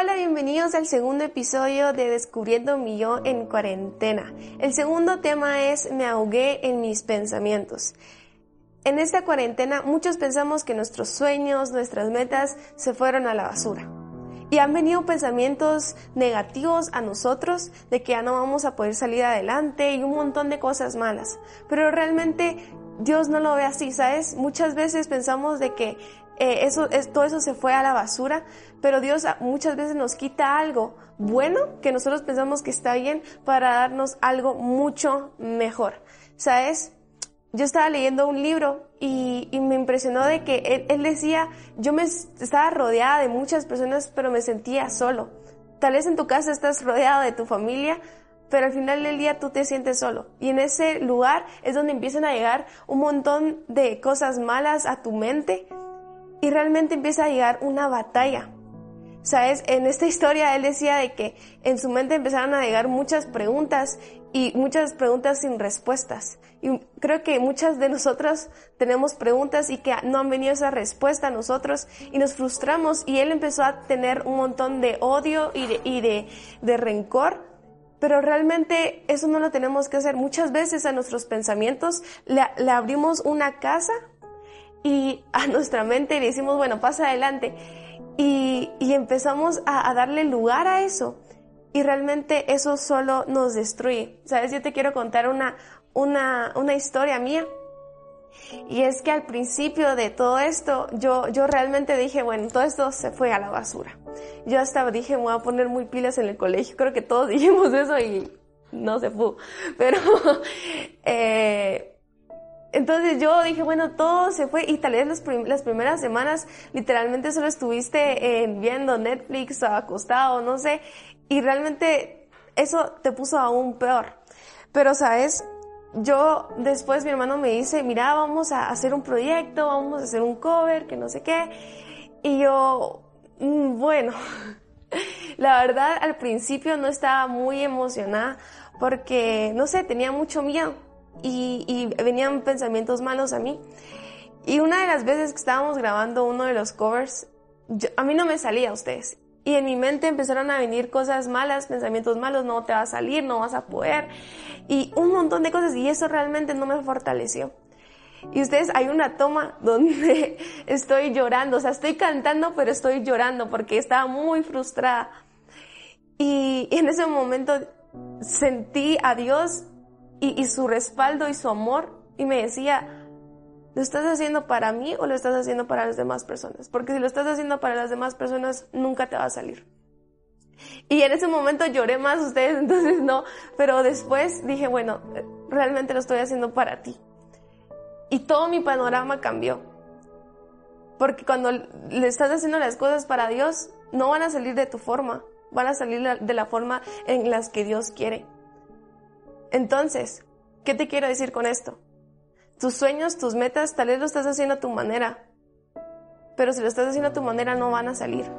Hola, bienvenidos al segundo episodio de Descubriendo mi yo en cuarentena. El segundo tema es Me ahogué en mis pensamientos. En esta cuarentena muchos pensamos que nuestros sueños, nuestras metas se fueron a la basura. Y han venido pensamientos negativos a nosotros de que ya no vamos a poder salir adelante y un montón de cosas malas. Pero realmente Dios no lo ve así, ¿sabes? Muchas veces pensamos de que eh, eso, todo eso se fue a la basura, pero Dios muchas veces nos quita algo bueno que nosotros pensamos que está bien para darnos algo mucho mejor. ¿Sabes? Yo estaba leyendo un libro y, me impresionó de que él, decía, yo me estaba rodeada de muchas personas, pero me sentía solo. Tal vez en tu casa estás rodeado de tu familia, pero al final del día tú te sientes solo. Y en ese lugar es donde empiezan a llegar un montón de cosas malas a tu mente y realmente empieza a llegar una batalla. ¿Sabes? En esta historia él decía de que en su mente empezaron a llegar muchas preguntas y muchas preguntas sin respuestas. Y creo que muchas de nosotras tenemos preguntas y que no han venido esa respuesta a nosotros y nos frustramos y él empezó a tener un montón de odio y de, y de, de rencor. Pero realmente eso no lo tenemos que hacer. Muchas veces a nuestros pensamientos le, le abrimos una casa y a nuestra mente y decimos, bueno, pasa adelante. Y, y empezamos a, a, darle lugar a eso. Y realmente eso solo nos destruye. Sabes, yo te quiero contar una, una, una historia mía. Y es que al principio de todo esto, yo, yo realmente dije, bueno, todo esto se fue a la basura. Yo hasta dije, me voy a poner muy pilas en el colegio. Creo que todos dijimos eso y no se fue. Pero, eh, entonces yo dije, bueno, todo se fue y tal vez las, las primeras semanas literalmente solo estuviste eh, viendo Netflix acostado, no sé, y realmente eso te puso aún peor. Pero, ¿sabes? Yo después mi hermano me dice, mira, vamos a hacer un proyecto, vamos a hacer un cover, que no sé qué. Y yo, mm, bueno, la verdad al principio no estaba muy emocionada porque, no sé, tenía mucho miedo y, venían pensamientos malos a mí. Y una de las veces que estábamos grabando uno de los covers, a mí no me salía a ustedes. Y en mi mente empezaron a venir cosas malas, pensamientos malos, no te va a salir, no vas a poder. Y un montón de cosas. Y eso realmente no me fortaleció. Y ustedes, hay una toma donde estoy llorando. O sea, estoy cantando, pero estoy llorando porque estaba muy frustrada. Y en ese momento sentí a Dios y, su respaldo y su amor y me decía, ¿lo estás haciendo para mí o lo estás haciendo para las demás personas? Porque si lo estás haciendo para las demás personas, nunca te va a salir. Y en ese momento lloré más ustedes, entonces no, pero después dije, bueno, realmente lo estoy haciendo para ti. Y todo mi panorama cambió. Porque cuando le estás haciendo las cosas para Dios, no van a salir de tu forma, van a salir de la forma en las que Dios quiere. Entonces, ¿qué te quiero decir con esto? Tus sueños, tus metas, tal vez lo estás haciendo a tu manera, pero si lo estás haciendo a tu manera no van a salir.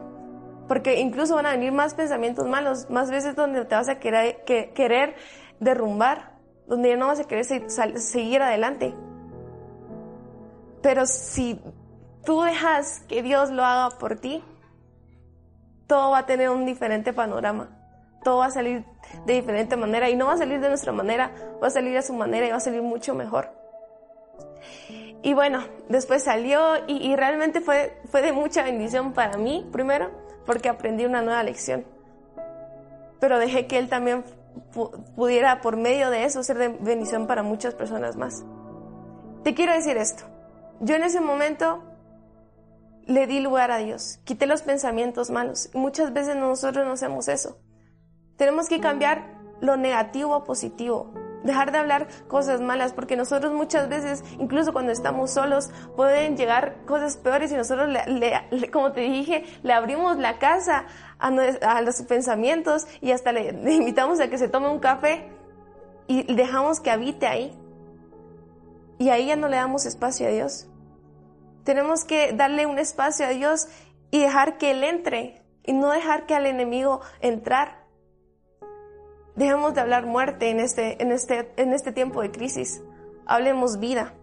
Porque incluso van a venir más pensamientos malos, más veces donde te vas a querer, querer derrumbar, donde ya no vas a querer seguir adelante. Pero si tú dejas que Dios lo haga por ti, todo va a tener un diferente panorama todo va a salir de diferente manera y no va a salir de nuestra manera, va a salir a su manera y va a salir mucho mejor. Y bueno, después salió y, realmente fue, fue de mucha bendición para mí, primero, porque aprendí una nueva lección. Pero dejé que él también pudiera, por medio de eso, ser de bendición para muchas personas más. Te quiero decir esto. Yo en ese momento le di lugar a Dios, quité los pensamientos malos. Y muchas veces nosotros no hacemos eso. Tenemos que cambiar lo negativo a positivo. Dejar de hablar cosas malas, porque nosotros muchas veces, incluso cuando estamos solos, pueden llegar cosas peores y nosotros, le, como te dije, le abrimos la casa a, a los pensamientos y hasta le, le invitamos a que se tome un café y dejamos que habite ahí. Y ahí ya no le damos espacio a Dios. Tenemos que darle un espacio a Dios y dejar que Él entre y no dejar que al enemigo entrar. Dejemos de hablar muerte en este, en este, en este tiempo de crisis. Hablemos vida.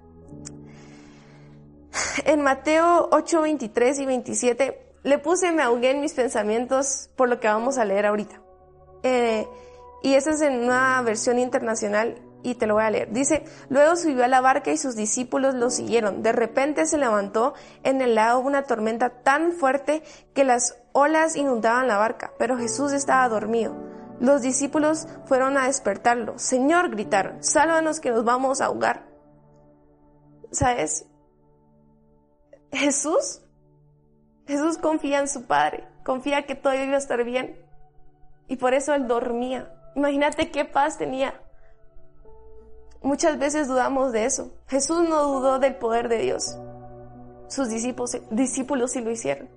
En Mateo 8, 23 y 27 le puse me ahogué en mis pensamientos por lo que vamos a leer ahorita. Eh, y esa es en una versión internacional y te lo voy a leer. Dice, luego subió a la barca y sus discípulos lo siguieron. De repente se levantó en el lago una tormenta tan fuerte que las olas inundaban la barca, pero Jesús estaba dormido. Los discípulos fueron a despertarlo. Señor, gritaron, sálvanos que nos vamos a ahogar. ¿Sabes? Jesús, Jesús confía en su Padre, confía que todo iba a estar bien. Y por eso él dormía. Imagínate qué paz tenía. Muchas veces dudamos de eso. Jesús no dudó del poder de Dios. Sus discípulos, discípulos sí lo hicieron.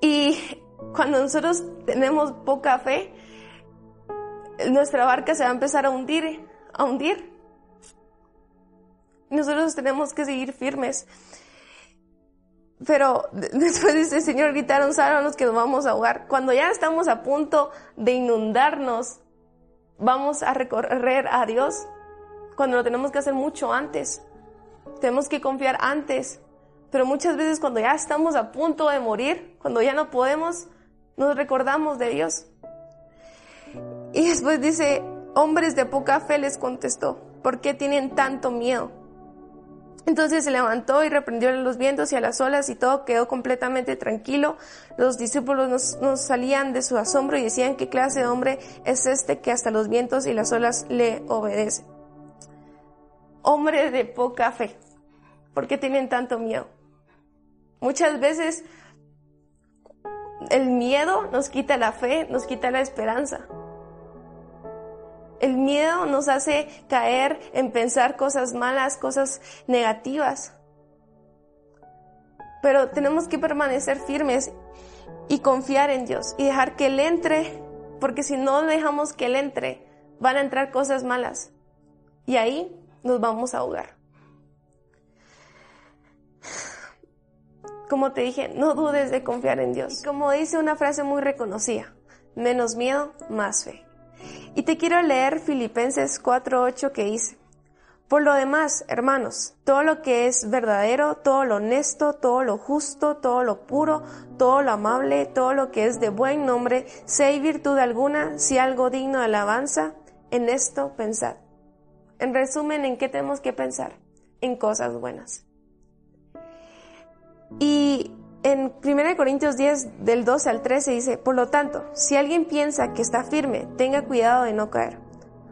Y cuando nosotros tenemos poca fe, nuestra barca se va a empezar a hundir, a hundir. Nosotros tenemos que seguir firmes. Pero después dice, Señor, gritaron, sálvanos que nos vamos a ahogar. Cuando ya estamos a punto de inundarnos, vamos a recorrer a Dios. Cuando lo tenemos que hacer mucho antes. Tenemos que confiar antes. Pero muchas veces cuando ya estamos a punto de morir, cuando ya no podemos, nos recordamos de Dios. Y después dice, hombres de poca fe les contestó, ¿por qué tienen tanto miedo? Entonces se levantó y reprendió a los vientos y a las olas y todo quedó completamente tranquilo. Los discípulos no salían de su asombro y decían, ¿qué clase de hombre es este que hasta los vientos y las olas le obedecen? Hombre de poca fe. ¿Por qué tienen tanto miedo? Muchas veces el miedo nos quita la fe, nos quita la esperanza. El miedo nos hace caer en pensar cosas malas, cosas negativas. Pero tenemos que permanecer firmes y confiar en Dios y dejar que Él entre, porque si no dejamos que Él entre, van a entrar cosas malas y ahí nos vamos a ahogar. Como te dije, no dudes de confiar en Dios. como dice una frase muy reconocida, menos miedo, más fe. Y te quiero leer Filipenses 4.8 que dice, por lo demás, hermanos, todo lo que es verdadero, todo lo honesto, todo lo justo, todo lo puro, todo lo amable, todo lo que es de buen nombre, si hay virtud alguna, si algo digno de alabanza, en esto pensad. En resumen, ¿en qué tenemos que pensar? En cosas buenas. Y en 1 Corintios 10, del 12 al 13 dice, por lo tanto, si alguien piensa que está firme, tenga cuidado de no caer.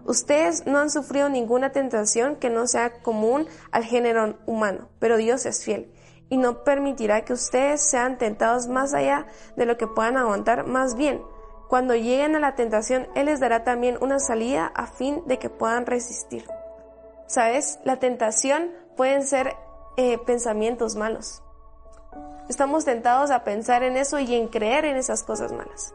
Ustedes no han sufrido ninguna tentación que no sea común al género humano, pero Dios es fiel y no permitirá que ustedes sean tentados más allá de lo que puedan aguantar. Más bien, cuando lleguen a la tentación, Él les dará también una salida a fin de que puedan resistir. ¿Sabes? La tentación pueden ser eh, pensamientos malos Estamos tentados a pensar en eso y en creer en esas cosas malas.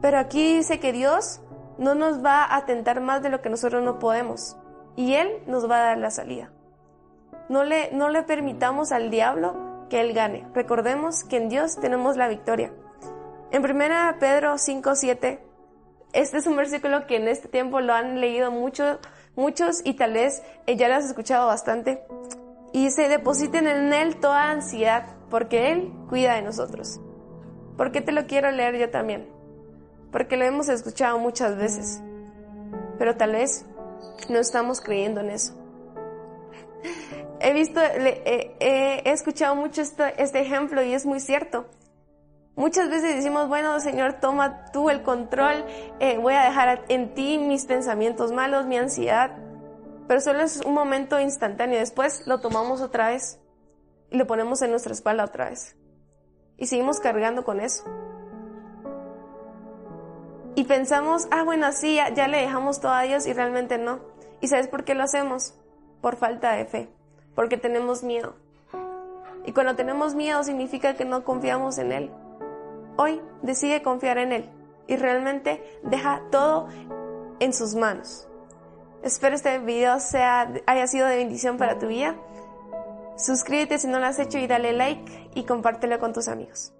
Pero aquí dice que Dios no nos va a tentar más de lo que nosotros no podemos. Y Él nos va a dar la salida. No le, no le permitamos al diablo que Él gane. Recordemos que en Dios tenemos la victoria. En 1 Pedro 5, 7, este es un versículo que en este tiempo lo han leído mucho, muchos y tal vez ya lo has escuchado bastante y se depositen en Él toda ansiedad, porque Él cuida de nosotros. ¿Por qué te lo quiero leer yo también? Porque lo hemos escuchado muchas veces, pero tal vez no estamos creyendo en eso. He visto, he escuchado mucho este ejemplo y es muy cierto. Muchas veces decimos, bueno, Señor, toma tú el control, eh, voy a dejar en ti mis pensamientos malos, mi ansiedad, pero solo es un momento instantáneo. Después lo tomamos otra vez y lo ponemos en nuestra espalda otra vez. Y seguimos cargando con eso. Y pensamos, ah, bueno, sí, ya, le dejamos todo a Dios y realmente no. ¿Y sabes por qué lo hacemos? Por falta de fe, porque tenemos miedo. Y cuando tenemos miedo significa que no confiamos en Él. Hoy decide confiar en Él y realmente deja todo en sus manos. Espero este video sea, haya sido de bendición para tu vida. Suscríbete si no lo has hecho y dale like y compártelo con tus amigos.